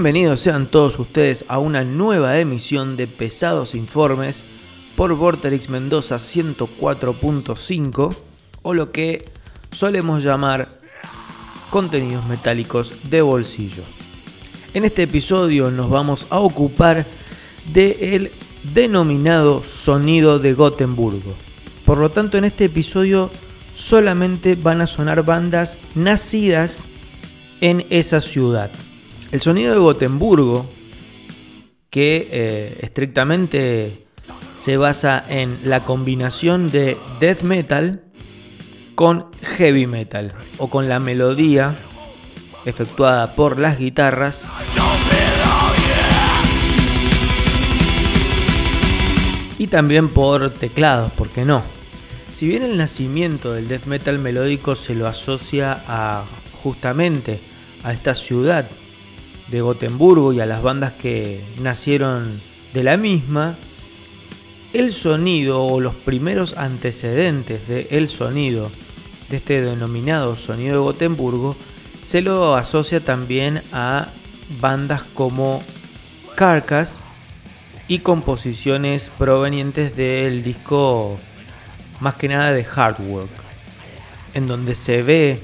Bienvenidos sean todos ustedes a una nueva emisión de Pesados Informes por Vorterix Mendoza 104.5 o lo que solemos llamar contenidos metálicos de bolsillo. En este episodio nos vamos a ocupar del denominado sonido de Gotemburgo. Por lo tanto, en este episodio solamente van a sonar bandas nacidas en esa ciudad. El sonido de Gotemburgo, que eh, estrictamente se basa en la combinación de death metal con heavy metal o con la melodía efectuada por las guitarras y también por teclados, ¿por qué no? Si bien el nacimiento del death metal melódico se lo asocia a justamente a esta ciudad de Gotemburgo y a las bandas que nacieron de la misma, el sonido o los primeros antecedentes del sonido de este denominado sonido de Gotemburgo se lo asocia también a bandas como Carcass y composiciones provenientes del disco más que nada de Hard Work, en donde se ve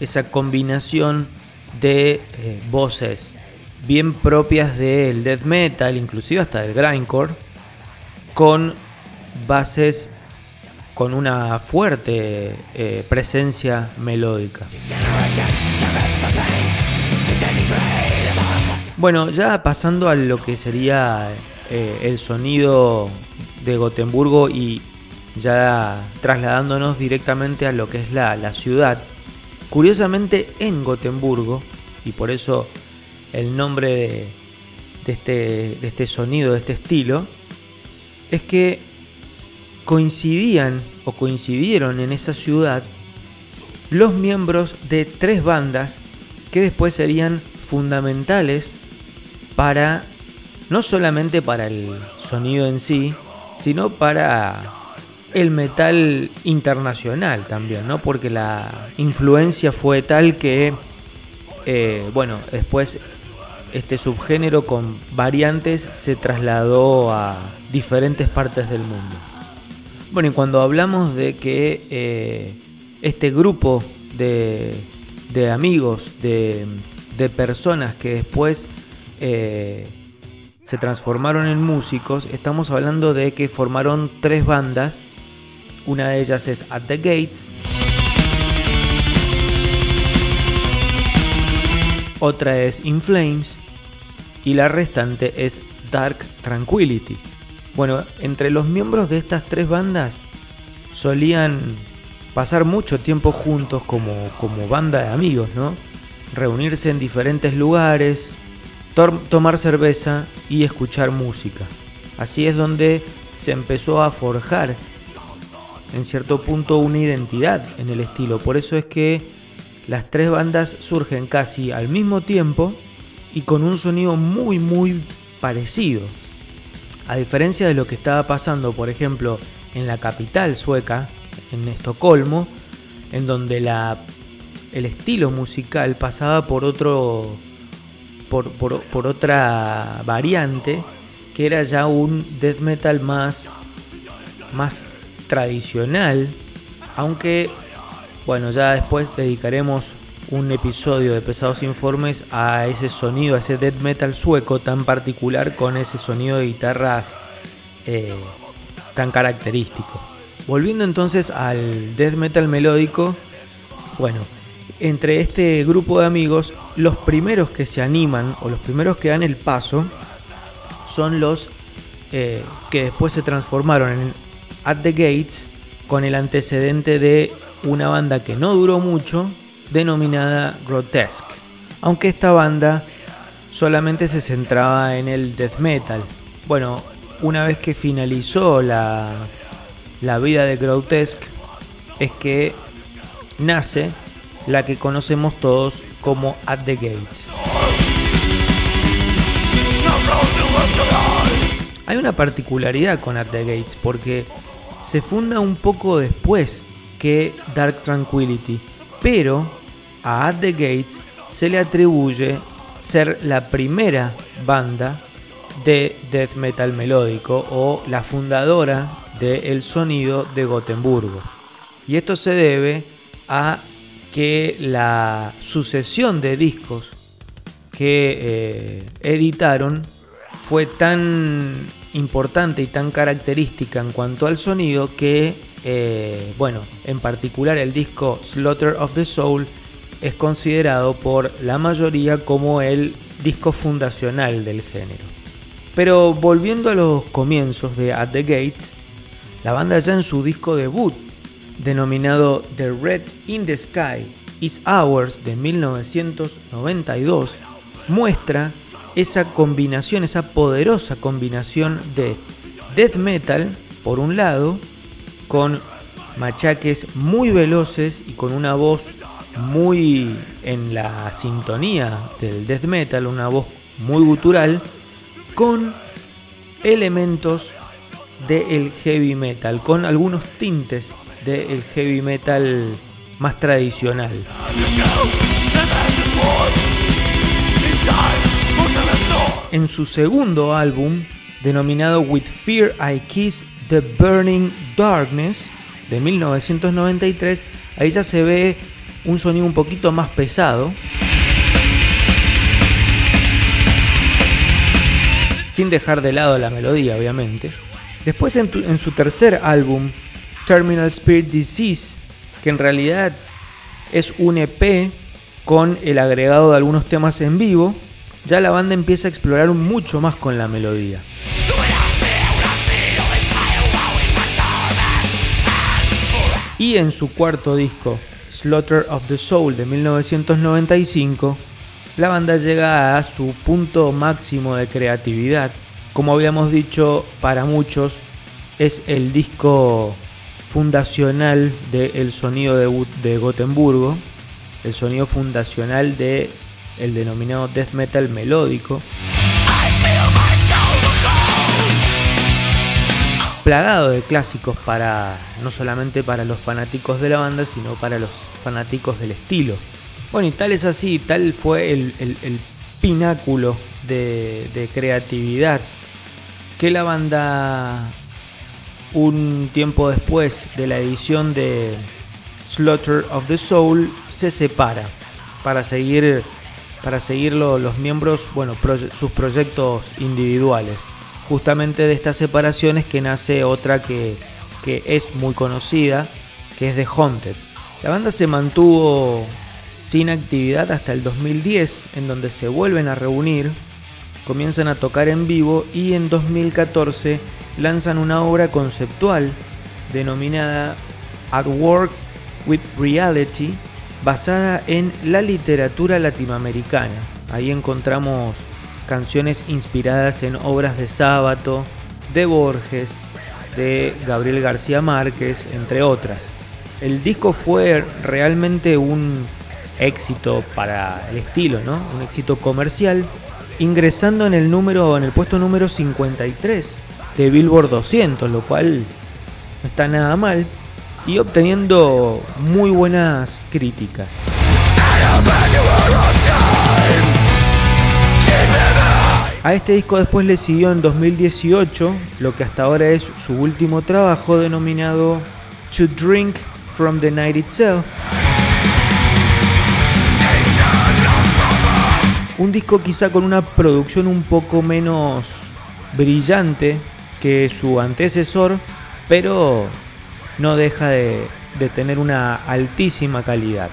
esa combinación de eh, voces bien propias del death metal, inclusive hasta del grindcore, con bases con una fuerte eh, presencia melódica. Bueno, ya pasando a lo que sería eh, el sonido de Gotemburgo y ya trasladándonos directamente a lo que es la, ciudad. Curiosamente en Gotemburgo, y por eso el nombre de, este, de este sonido, de este estilo, es que coincidían o coincidieron en esa ciudad los miembros de tres bandas que después serían fundamentales para no solamente para el sonido en sí, sino para el metal internacional también, ¿no? Porque la influencia fue tal que, eh, bueno, después este subgénero con variantes se trasladó a diferentes partes del mundo. Bueno, y cuando hablamos de que eh, este grupo de, amigos, de, personas que después eh, se transformaron en músicos, estamos hablando de que formaron tres bandas una de ellas es At the Gates. Otra es In Flames. Y la restante es Dark Tranquility. Bueno, entre los miembros de estas tres bandas solían pasar mucho tiempo juntos como, como banda de amigos, ¿no? Reunirse en diferentes lugares, tomar cerveza y escuchar música. Así es donde se empezó a forjar en cierto punto una identidad en el estilo. Por eso es que las tres bandas surgen casi al mismo tiempo y con un sonido muy muy parecido. A diferencia de lo que estaba pasando, por ejemplo, en la capital sueca, en Estocolmo, en donde la, el estilo musical pasaba por otro por, por otra variante que era ya un death metal más más tradicional, aunque bueno, ya después dedicaremos un episodio de Pesados Informes a ese sonido, a ese death metal sueco tan particular con ese sonido de guitarras eh, tan característico. Volviendo entonces al death metal melódico, bueno, entre este grupo de amigos, los primeros que se animan o los primeros que dan el paso son los eh, que después se transformaron en At the Gates con el antecedente de una banda que no duró mucho, denominada Grotesque. Aunque esta banda solamente se centraba en el death metal. Bueno, una vez que finalizó la, la vida de Grotesque, es que nace la que conocemos todos como At the Gates. Hay una particularidad con At the Gates porque se funda un poco después que Dark Tranquility, pero a At the Gates se le atribuye ser la primera banda de death metal melódico o la fundadora del sonido de Gotemburgo. Y esto se debe a que la sucesión de discos que eh, editaron fue tan importante y tan característica en cuanto al sonido que, eh, bueno, en particular el disco Slaughter of the Soul es considerado por la mayoría como el disco fundacional del género. Pero volviendo a los comienzos de At the Gates, la banda ya en su disco debut, denominado The Red in the Sky is Ours de 1992, muestra esa combinación, esa poderosa combinación de death metal, por un lado, con machaques muy veloces y con una voz muy en la sintonía del death metal, una voz muy gutural, con elementos del heavy metal, con algunos tintes del heavy metal más tradicional. En su segundo álbum, denominado With Fear I Kiss the Burning Darkness, de 1993, ahí ya se ve un sonido un poquito más pesado. Sin dejar de lado la melodía, obviamente. Después en, su tercer álbum, Terminal Spirit Disease, que en realidad es un EP con el agregado de algunos temas en vivo, ya la banda empieza a explorar mucho más con la melodía. Y en su cuarto disco, Slaughter of the Soul de 1995, la banda llega a su punto máximo de creatividad. Como habíamos dicho, para muchos es el disco fundacional del sonido de, de Gotemburgo, el sonido fundacional de el denominado death metal melódico. Plagado de clásicos para no solamente para los fanáticos de la banda, sino para los fanáticos del estilo. Bueno, y tal es así, tal fue el, pináculo de, de creatividad que la banda un tiempo después de la edición de Slaughter of the Soul se separa para seguir para seguirlo los miembros, bueno, sus proyectos individuales. Justamente de estas separaciones que nace otra que, que es muy conocida, que es The Haunted. La banda se mantuvo sin actividad hasta el 2010, en donde se vuelven a reunir, comienzan a tocar en vivo y en 2014 lanzan una obra conceptual denominada At Work with Reality, basada en la literatura latinoamericana. Ahí encontramos canciones inspiradas en obras de Sábato, de Borges, de Gabriel García Márquez, entre otras. El disco fue realmente un éxito para el estilo, ¿no? Un éxito comercial, ingresando en el número en el puesto número 53 de Billboard 200, lo cual no está nada mal y obteniendo muy buenas críticas. A este disco después le siguió en 2018 lo que hasta ahora es su último trabajo denominado To Drink from the Night Itself. Un disco quizá con una producción un poco menos brillante que su antecesor, pero no deja de, tener una altísima calidad.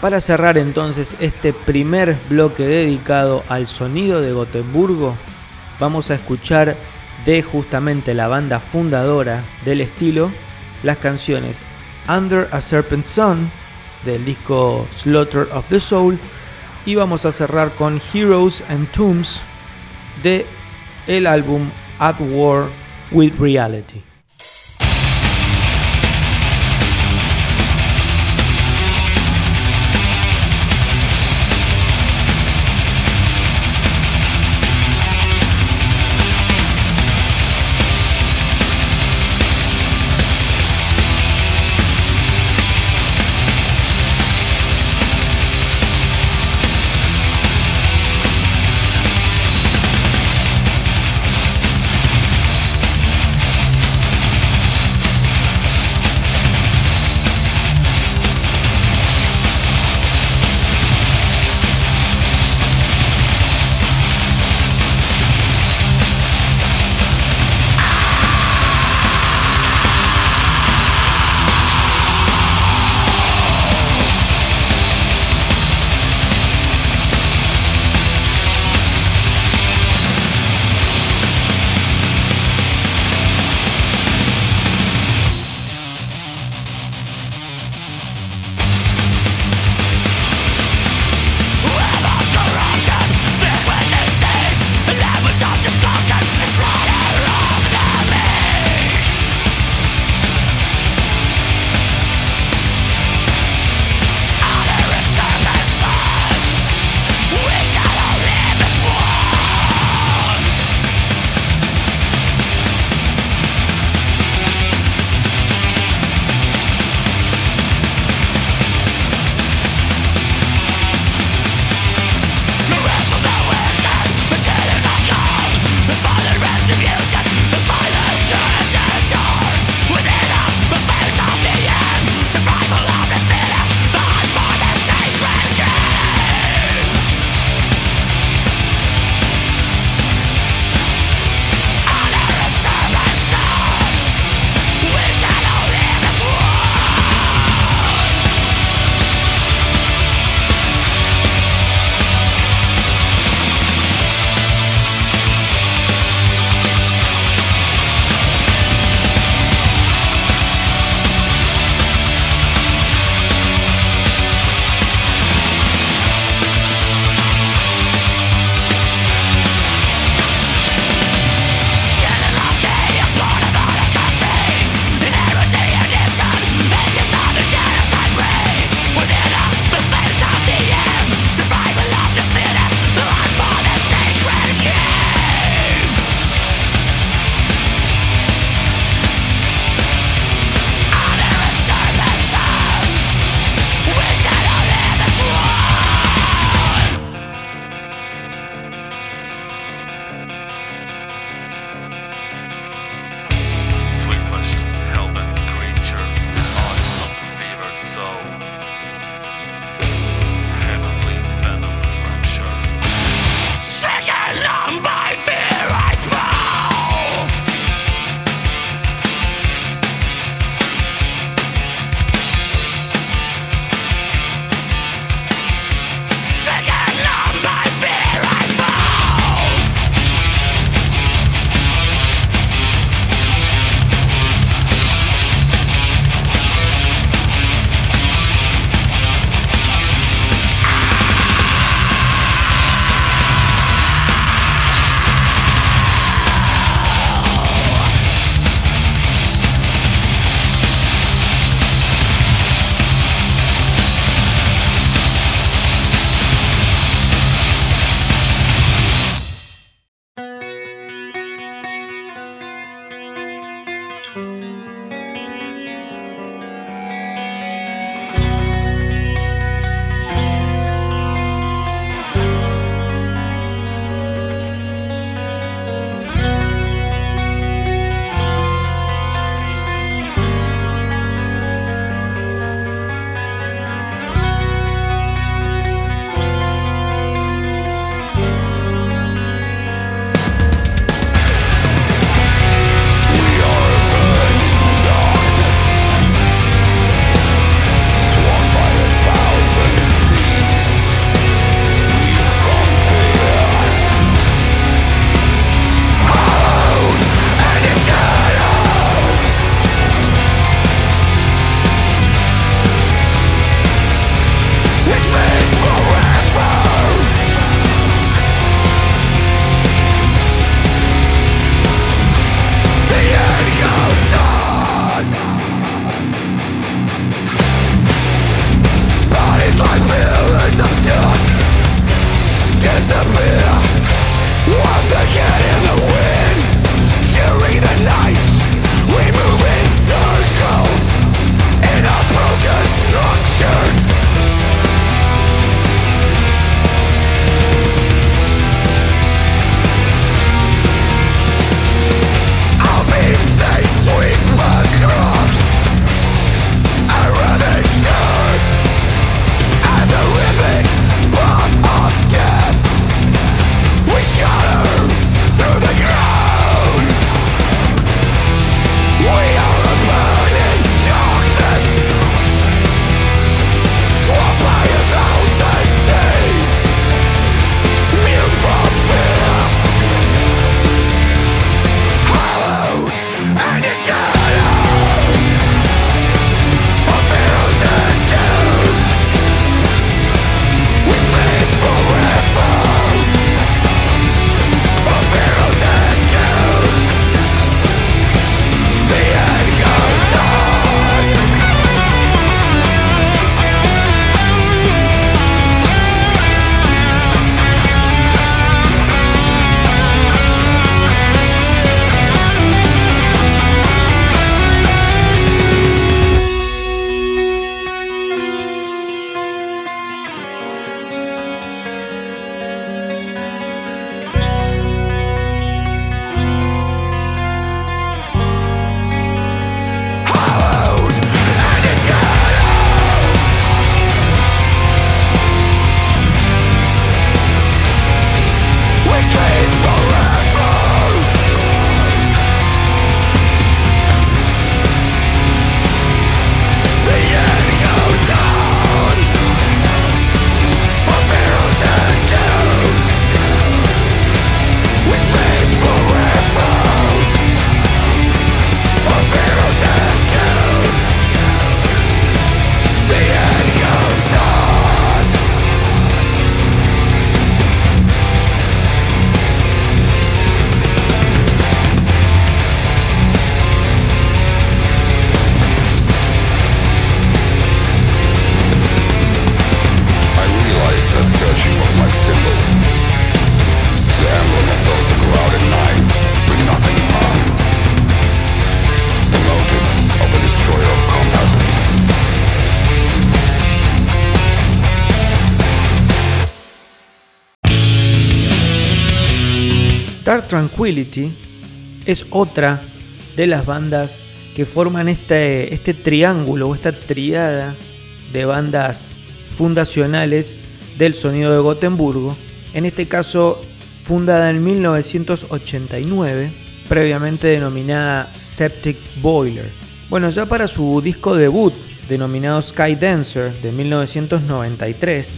Para cerrar entonces este primer bloque dedicado al sonido de Gotemburgo, vamos a escuchar de justamente la banda fundadora del estilo las canciones Under a Serpent Sun del disco Slaughter of the Soul y vamos a cerrar con Heroes and Tombs de el álbum at war with reality. Es otra de las bandas que forman este, este triángulo o esta triada de bandas fundacionales del sonido de Gotemburgo, en este caso fundada en 1989, previamente denominada Septic Boiler. Bueno, ya para su disco debut, denominado Sky Dancer, de 1993,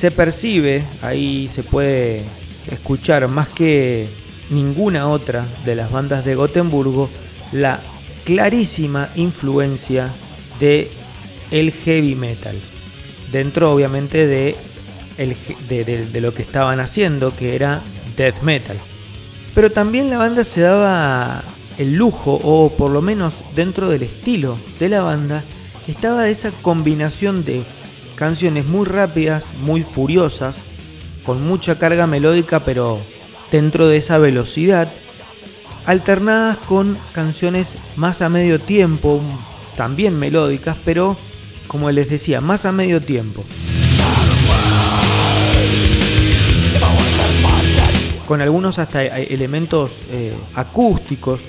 se percibe, ahí se puede escuchar más que ninguna otra de las bandas de Gotemburgo, la clarísima influencia de el heavy metal. Dentro obviamente de, de, lo que estaban haciendo, que era death metal. Pero también la banda se daba el lujo, o por lo menos dentro del estilo de la banda, estaba esa combinación de canciones muy rápidas, muy furiosas, con mucha carga melódica, pero dentro de esa velocidad, alternadas con canciones más a medio tiempo, también melódicas, pero como les decía, más a medio tiempo. Con algunos hasta elementos eh, acústicos.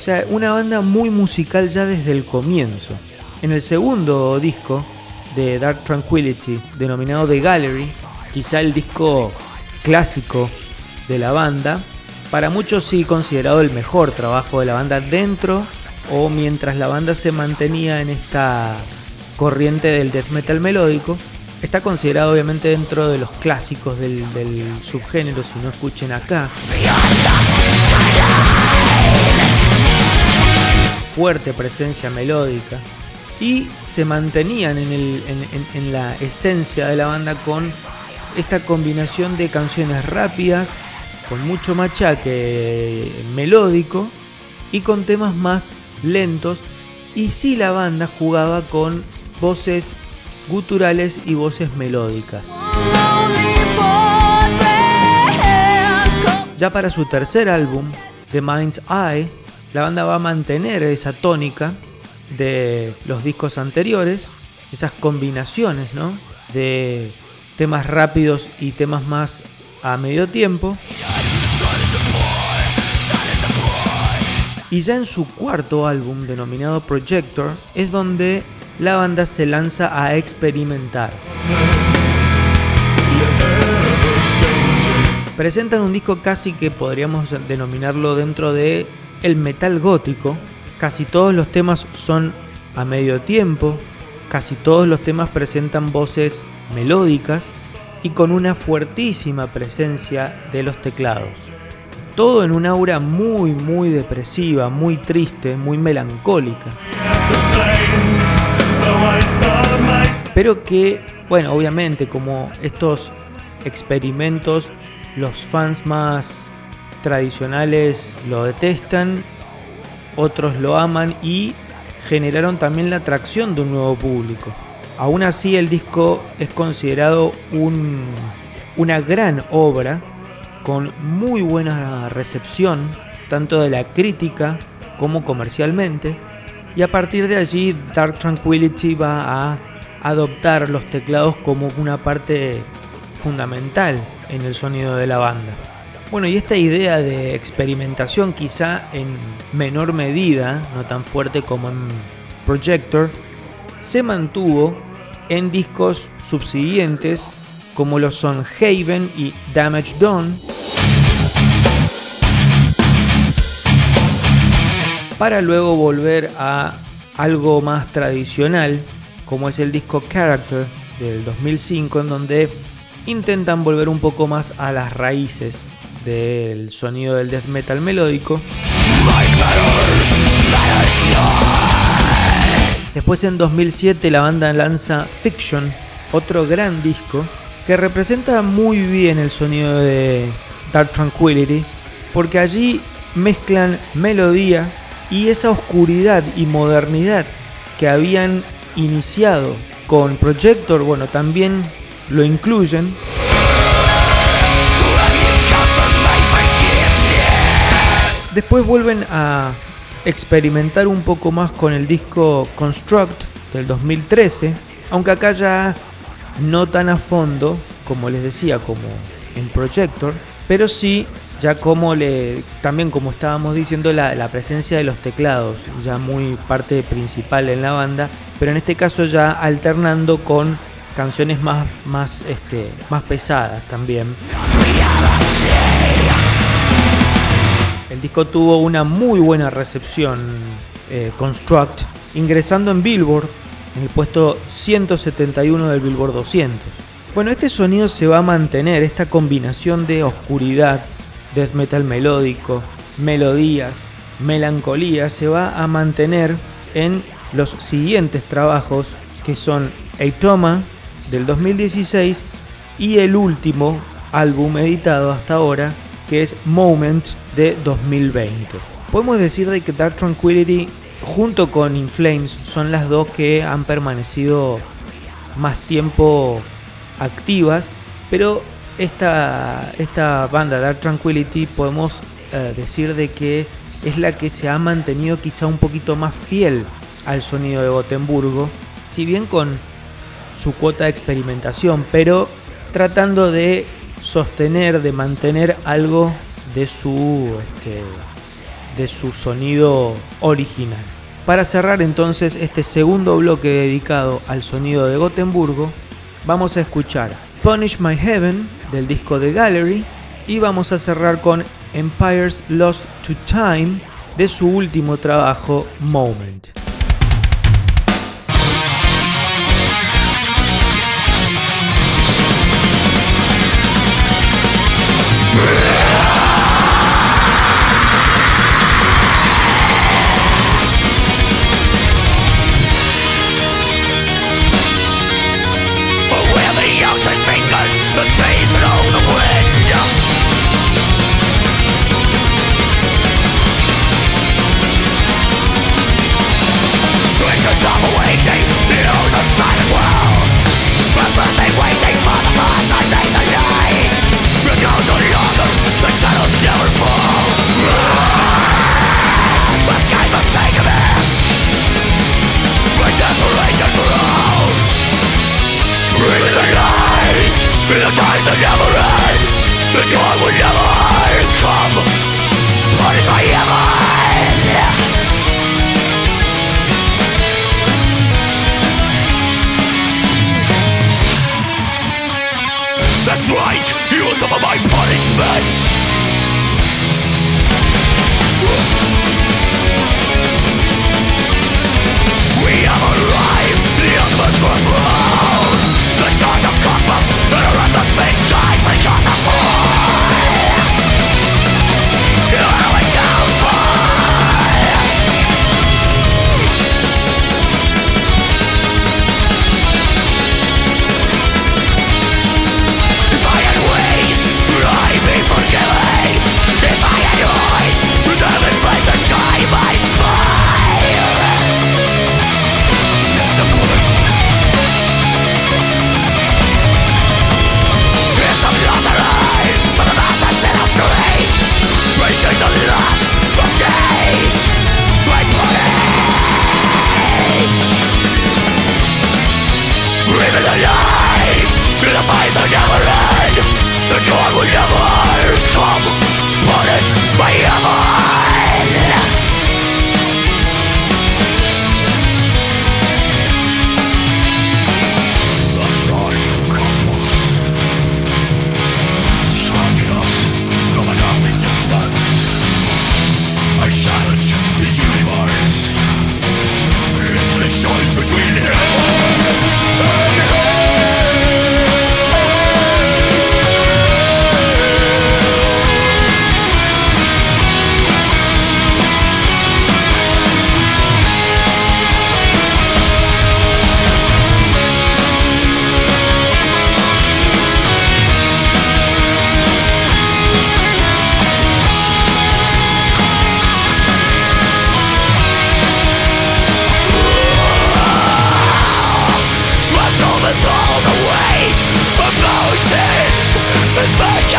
O sea, una banda muy musical ya desde el comienzo. En el segundo disco de Dark Tranquility, denominado The Gallery, quizá el disco clásico de la banda, para muchos sí considerado el mejor trabajo de la banda dentro o mientras la banda se mantenía en esta corriente del death metal melódico. Está considerado obviamente dentro de los clásicos del, subgénero, si no escuchen acá. Fuerte presencia melódica. Y se mantenían en, la esencia de la banda con esta combinación de canciones rápidas, con mucho machaque melódico y con temas más lentos. Y si la banda jugaba con voces guturales y voces melódicas. Ya para su tercer álbum, The Mind's Eye, la banda va a mantener esa tónica de los discos anteriores, esas combinaciones ¿no? de temas rápidos y temas más a medio tiempo. Y ya en su cuarto álbum, denominado Projector, es donde la banda se lanza a experimentar. Presentan un disco casi que podríamos denominarlo dentro de el metal gótico. Casi todos los temas son a medio tiempo, casi todos los temas presentan voces melódicas y con una fuertísima presencia de los teclados. Todo en un aura muy, muy depresiva, muy triste, muy melancólica. Pero que, bueno, obviamente como estos experimentos, los fans más tradicionales lo detestan, otros lo aman y generaron también la atracción de un nuevo público. Aún así el disco es considerado una gran obra con muy buena recepción, tanto de la crítica como comercialmente. Y a partir de allí Dark Tranquility va a adoptar los teclados como una parte fundamental en el sonido de la banda. Bueno, y esta idea de experimentación quizá en menor medida, no tan fuerte como en Projector, se mantuvo en discos subsiguientes como lo son Haven y Damage Done, para luego volver a algo más tradicional, como es el disco Character del 2005, en donde intentan volver un poco más a las raíces del sonido del death metal melódico. Después en 2007 la banda lanza Fiction, otro gran disco que representa muy bien el sonido de Dark Tranquility, porque allí mezclan melodía y esa oscuridad y modernidad que habían iniciado con Projector, bueno, también lo incluyen. Después vuelven a experimentar un poco más con el disco Construct del 2013, aunque acá ya no tan a fondo, como les decía, como en Projector, pero sí ya como le también como estábamos diciendo la, presencia de los teclados ya muy parte principal en la banda pero en este caso ya alternando con canciones más más este más pesadas también el disco tuvo una muy buena recepción eh, Construct ingresando en Billboard en el puesto 171 del Billboard 200 bueno este sonido se va a mantener esta combinación de oscuridad death metal melódico, melodías, melancolía, se va a mantener en los siguientes trabajos que son Eitoma del 2016 y el último álbum editado hasta ahora que es Moment de 2020. Podemos decir de que Dark Tranquility junto con Inflames son las dos que han permanecido más tiempo activas, pero esta, esta banda Dark Tranquility podemos eh, decir de que es la que se ha mantenido quizá un poquito más fiel al sonido de Gotemburgo, si bien con su cuota de experimentación, pero tratando de sostener, de mantener algo de su, este, de su sonido original. Para cerrar entonces este segundo bloque dedicado al sonido de Gotemburgo, vamos a escuchar Punish My Heaven del disco de Gallery y vamos a cerrar con Empires Lost to Time de su último trabajo Moment.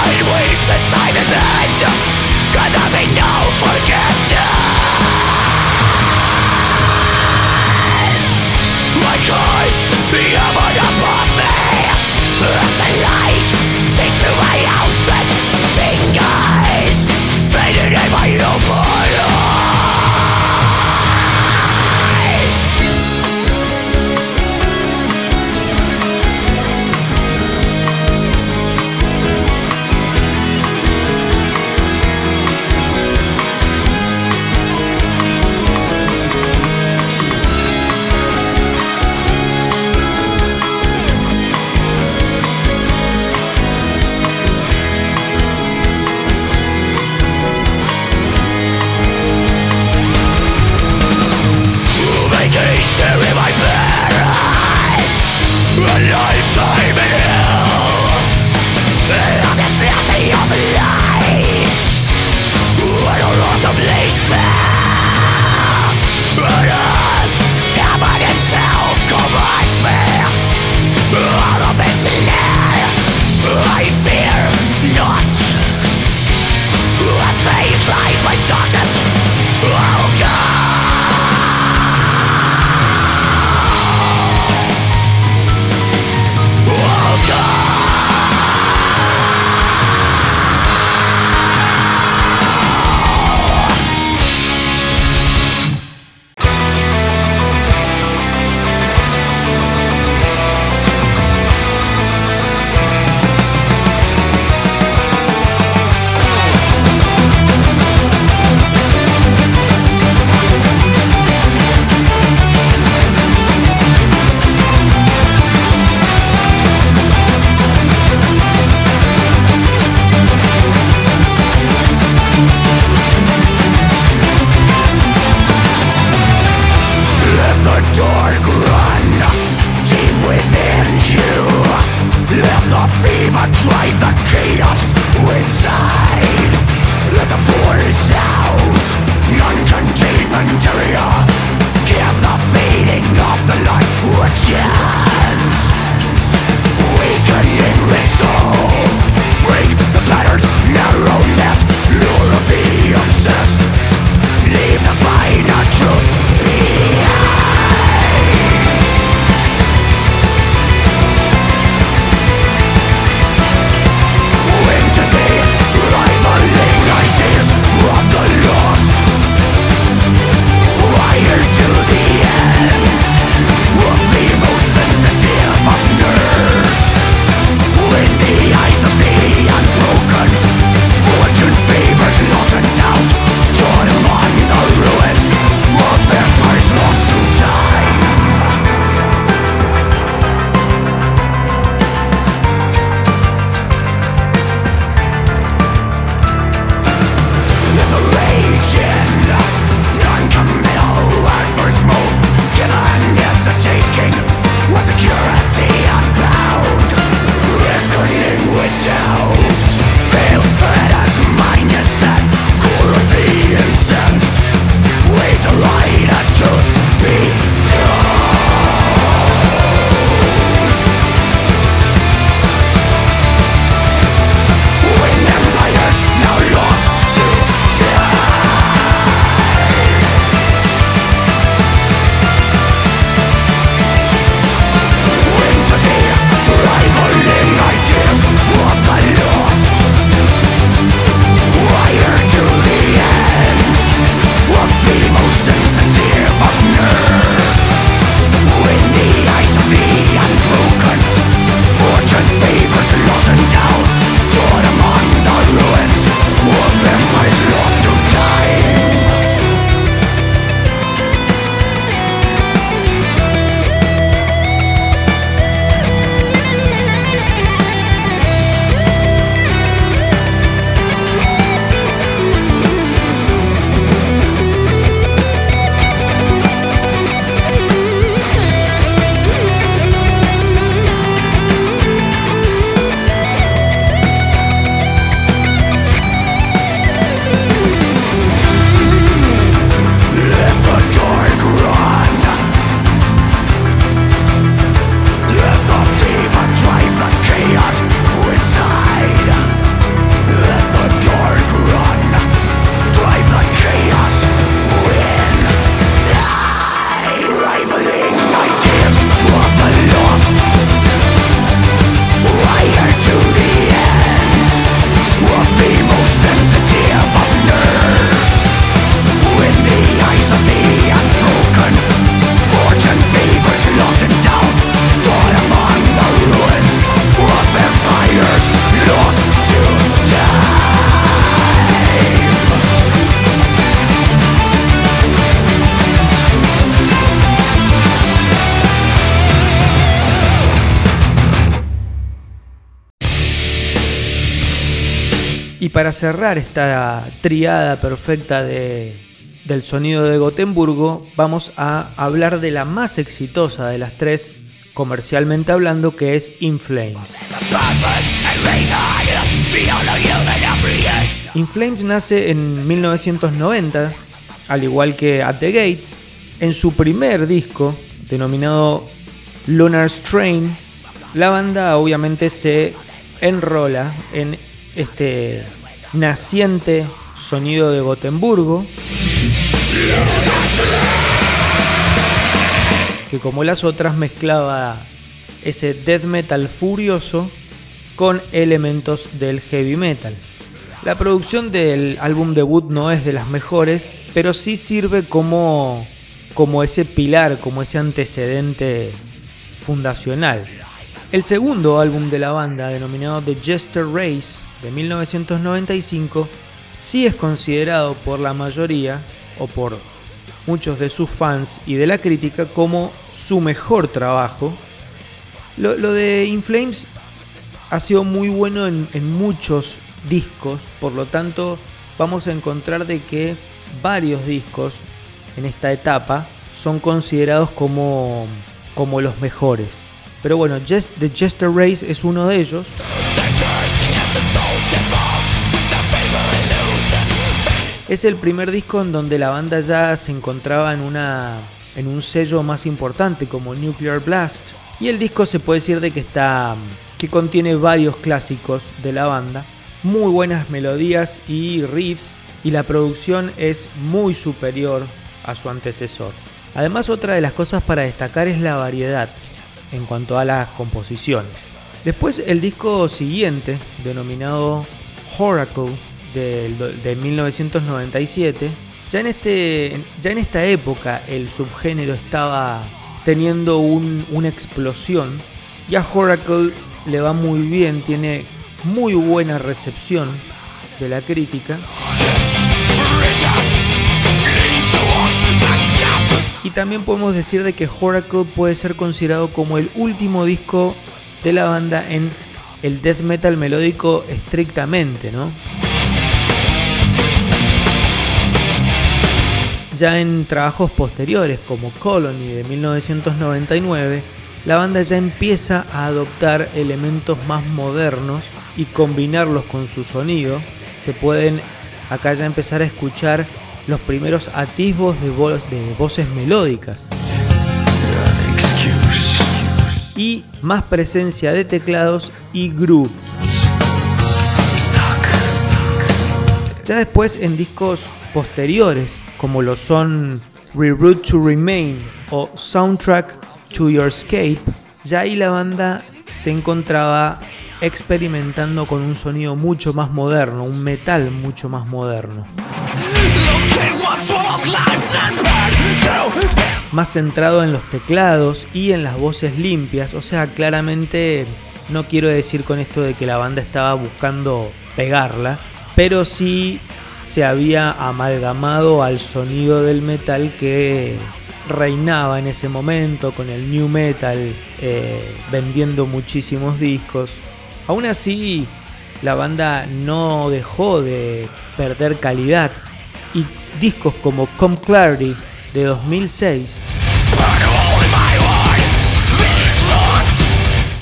The heaven above me para cerrar esta triada perfecta de, del sonido de Gotemburgo, vamos a hablar de la más exitosa de las tres, comercialmente hablando, que es In Flames. In Flames nace en 1990, al igual que At the Gates, en su primer disco, denominado Lunar Strain, la banda obviamente se enrola en este naciente sonido de Gotemburgo, que como las otras mezclaba ese death metal furioso con elementos del heavy metal. La producción del álbum debut no es de las mejores, pero sí sirve como, como ese pilar, como ese antecedente fundacional. El segundo álbum de la banda, denominado The Jester Race, de 1995 sí es considerado por la mayoría o por muchos de sus fans y de la crítica como su mejor trabajo. Lo, de Inflames ha sido muy bueno en, muchos discos, por lo tanto vamos a encontrar de que varios discos en esta etapa son considerados como, como los mejores. Pero bueno, The Jester Race es uno de ellos. Es el primer disco en donde la banda ya se encontraba en, una, en un sello más importante como Nuclear Blast. Y el disco se puede decir de que está que contiene varios clásicos de la banda, muy buenas melodías y riffs y la producción es muy superior a su antecesor. Además otra de las cosas para destacar es la variedad en cuanto a las composiciones. Después el disco siguiente, denominado Oracle, de, 1997, ya en, este, ya en esta época el subgénero estaba teniendo una explosión. Ya Oracle le va muy bien, tiene muy buena recepción de la crítica. Y también podemos decir de que Oracle puede ser considerado como el último disco de la banda en el death metal melódico estrictamente, ¿no? Ya en trabajos posteriores como Colony de 1999, la banda ya empieza a adoptar elementos más modernos y combinarlos con su sonido. Se pueden acá ya empezar a escuchar los primeros atisbos de, voces melódicas. Y más presencia de teclados y groove. Ya después en discos posteriores, como lo son Reroute to Remain o Soundtrack to Your Escape, ya ahí la banda se encontraba experimentando con un sonido mucho más moderno, un metal mucho más moderno. Más centrado en los teclados y en las voces limpias, o sea, claramente no quiero decir con esto de que la banda estaba buscando pegarla, pero sí se había amalgamado al sonido del metal que reinaba en ese momento con el new metal eh, vendiendo muchísimos discos. Aún así, la banda no dejó de perder calidad y discos como Come Clarity de 2006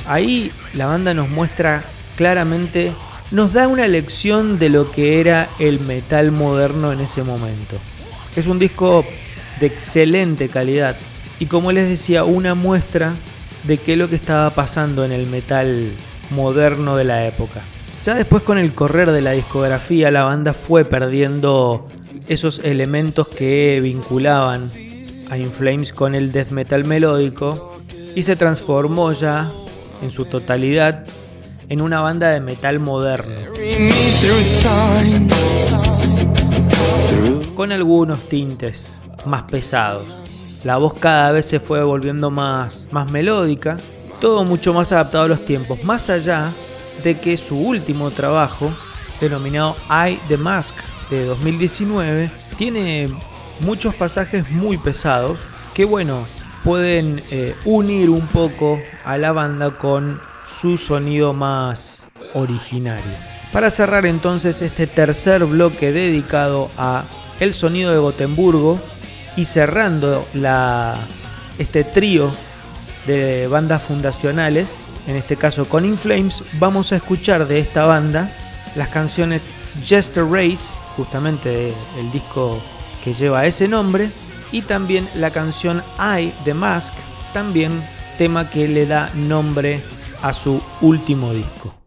ahí la banda nos muestra claramente, nos da una lección de lo que era el metal moderno en ese momento. Es un disco de excelente calidad y como les decía, una muestra de qué es lo que estaba pasando en el metal moderno de la época. Ya después con el correr de la discografía la banda fue perdiendo esos elementos que vinculaban a Inflames con el death metal melódico y se transformó ya en su totalidad en una banda de metal moderno. Con algunos tintes más pesados. La voz cada vez se fue volviendo más, más melódica, todo mucho más adaptado a los tiempos, más allá de que su último trabajo, denominado I the Mask de 2019, tiene muchos pasajes muy pesados que bueno, pueden eh, unir un poco a la banda con su sonido más originario. Para cerrar entonces este tercer bloque dedicado a el sonido de Gotemburgo y cerrando la, este trío de bandas fundacionales, en este caso con Inflames, vamos a escuchar de esta banda las canciones Jester Race, justamente el disco que lleva ese nombre, y también la canción I The Mask, también tema que le da nombre a su último disco.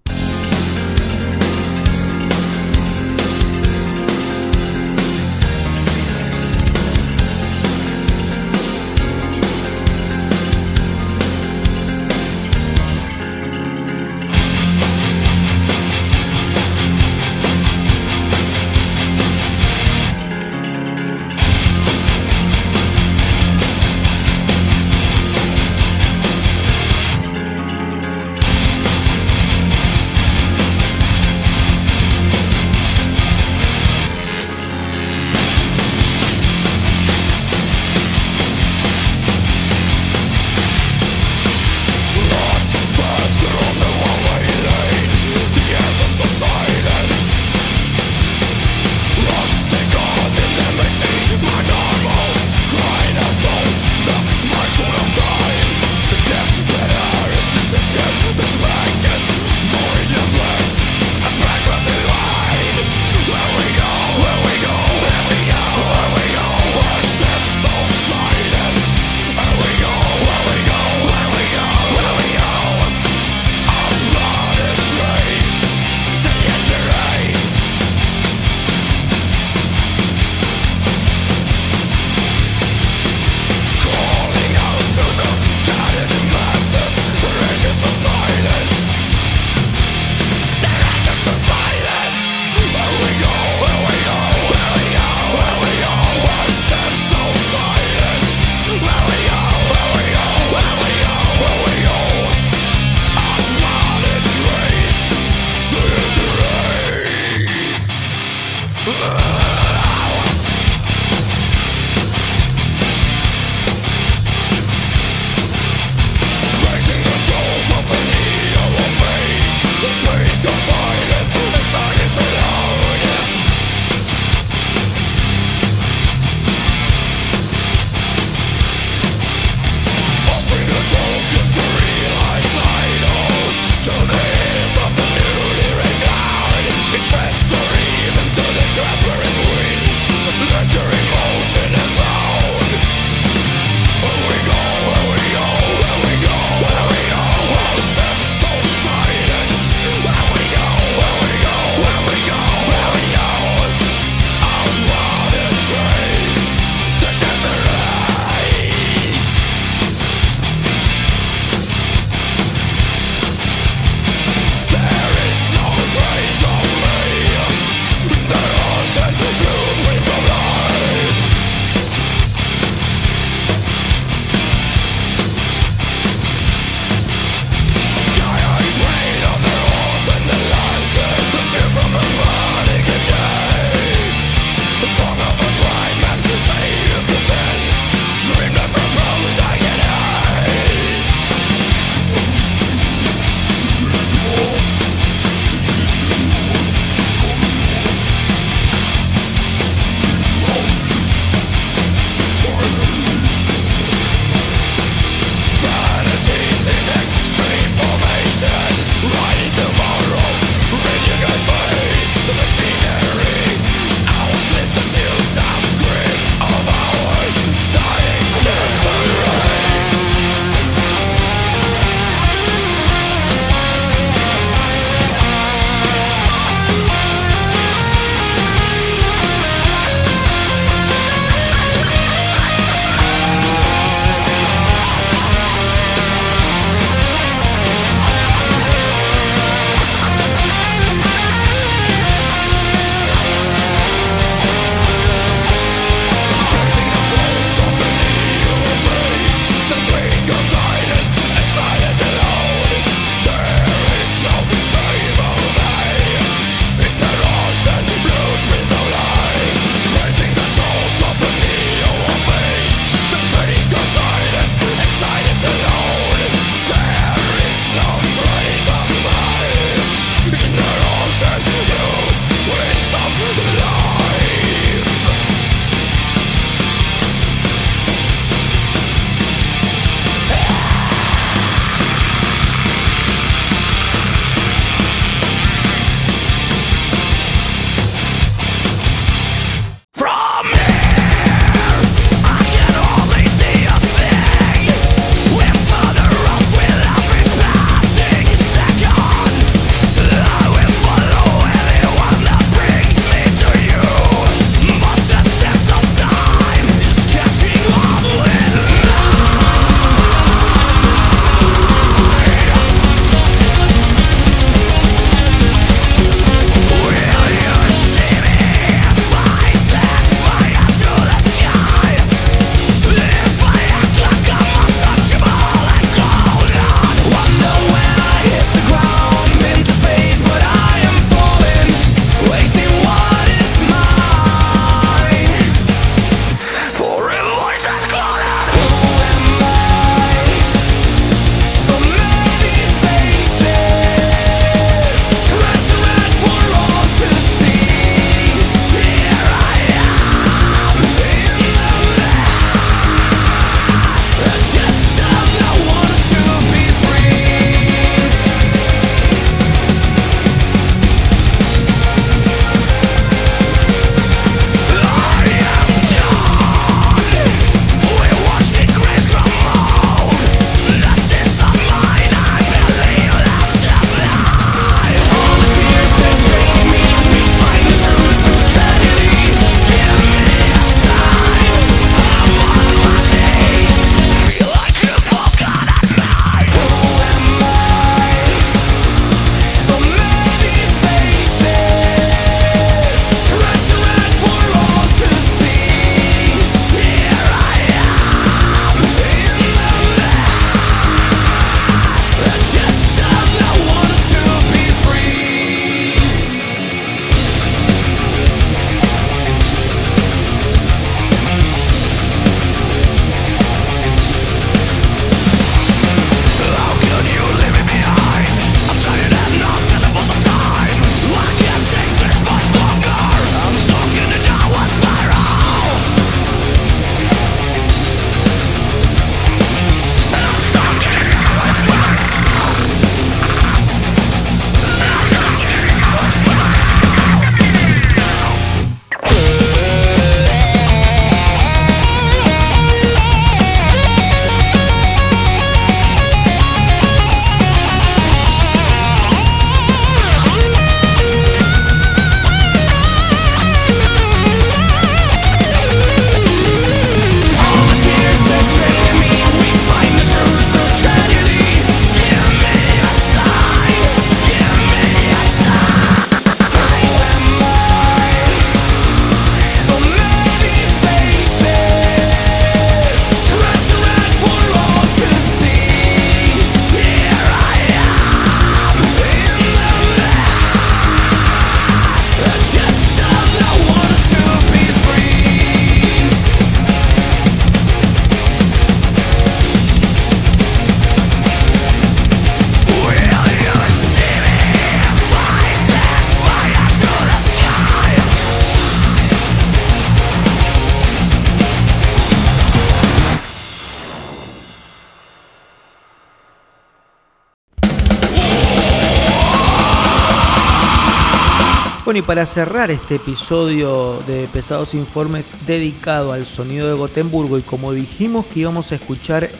Bueno, y para cerrar este episodio de Pesados Informes dedicado al sonido de Gotemburgo y como dijimos que íbamos a escuchar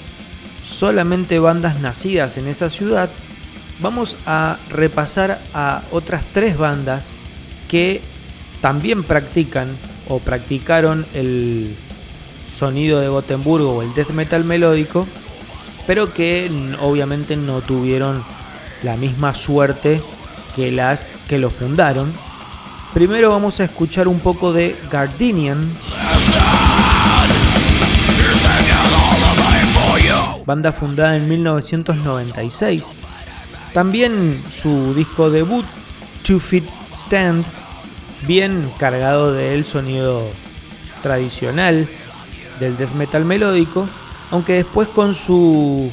solamente bandas nacidas en esa ciudad, vamos a repasar a otras tres bandas que también practican o practicaron el sonido de Gotemburgo o el death metal melódico, pero que obviamente no tuvieron la misma suerte que las que lo fundaron Primero vamos a escuchar un poco de Gardenian. Banda fundada en 1996. También su disco debut, Two Feet Stand, bien cargado del sonido tradicional del death metal melódico, aunque después con su,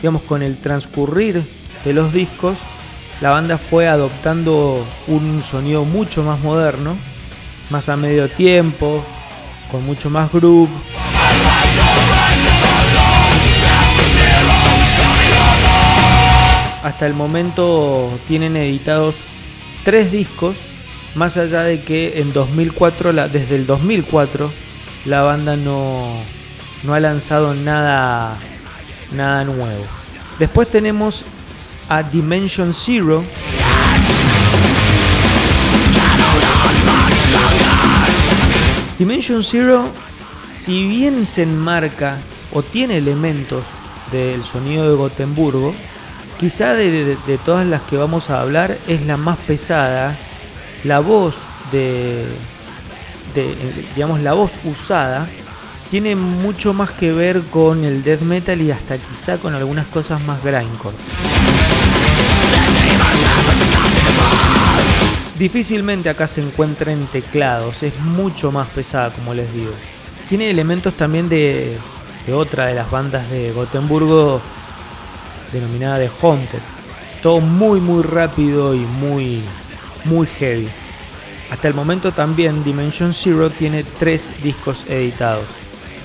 digamos, con el transcurrir de los discos, la banda fue adoptando un sonido mucho más moderno, más a medio tiempo, con mucho más groove. Hasta el momento tienen editados tres discos, más allá de que en 2004, desde el 2004, la banda no, no ha lanzado nada, nada nuevo. Después tenemos a Dimension Zero. Dimension Zero, si bien se enmarca o tiene elementos del sonido de Gotemburgo, quizá de, todas las que vamos a hablar es la más pesada. La voz de, de, digamos, la voz usada tiene mucho más que ver con el death metal y hasta quizá con algunas cosas más grindcore. Difícilmente acá se encuentren teclados, es mucho más pesada como les digo. Tiene elementos también de, otra de las bandas de Gotemburgo denominada de Haunted. Todo muy muy rápido y muy muy heavy. Hasta el momento también Dimension Zero tiene tres discos editados.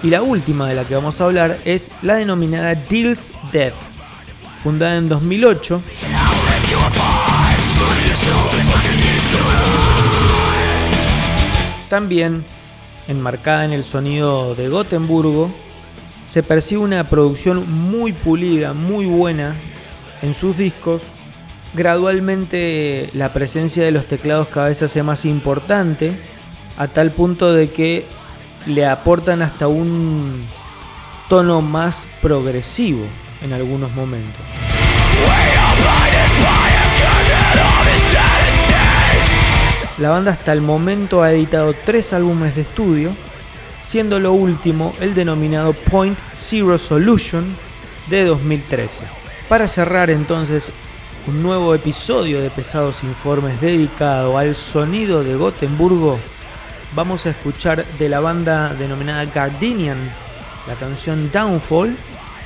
Y la última de la que vamos a hablar es la denominada Deals Death, fundada en 2008 también, enmarcada en el sonido de Gotemburgo, se percibe una producción muy pulida, muy buena en sus discos. Gradualmente la presencia de los teclados cada vez se hace más importante, a tal punto de que le aportan hasta un tono más progresivo en algunos momentos. La banda hasta el momento ha editado tres álbumes de estudio, siendo lo último el denominado Point Zero Solution de 2013. Para cerrar entonces un nuevo episodio de Pesados Informes dedicado al sonido de Gotemburgo, vamos a escuchar de la banda denominada Gardenian la canción Downfall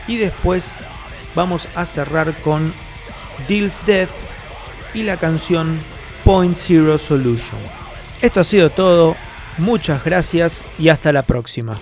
y después vamos a cerrar con Deals Death y la canción Point Zero Solution. Esto ha sido todo, muchas gracias y hasta la próxima.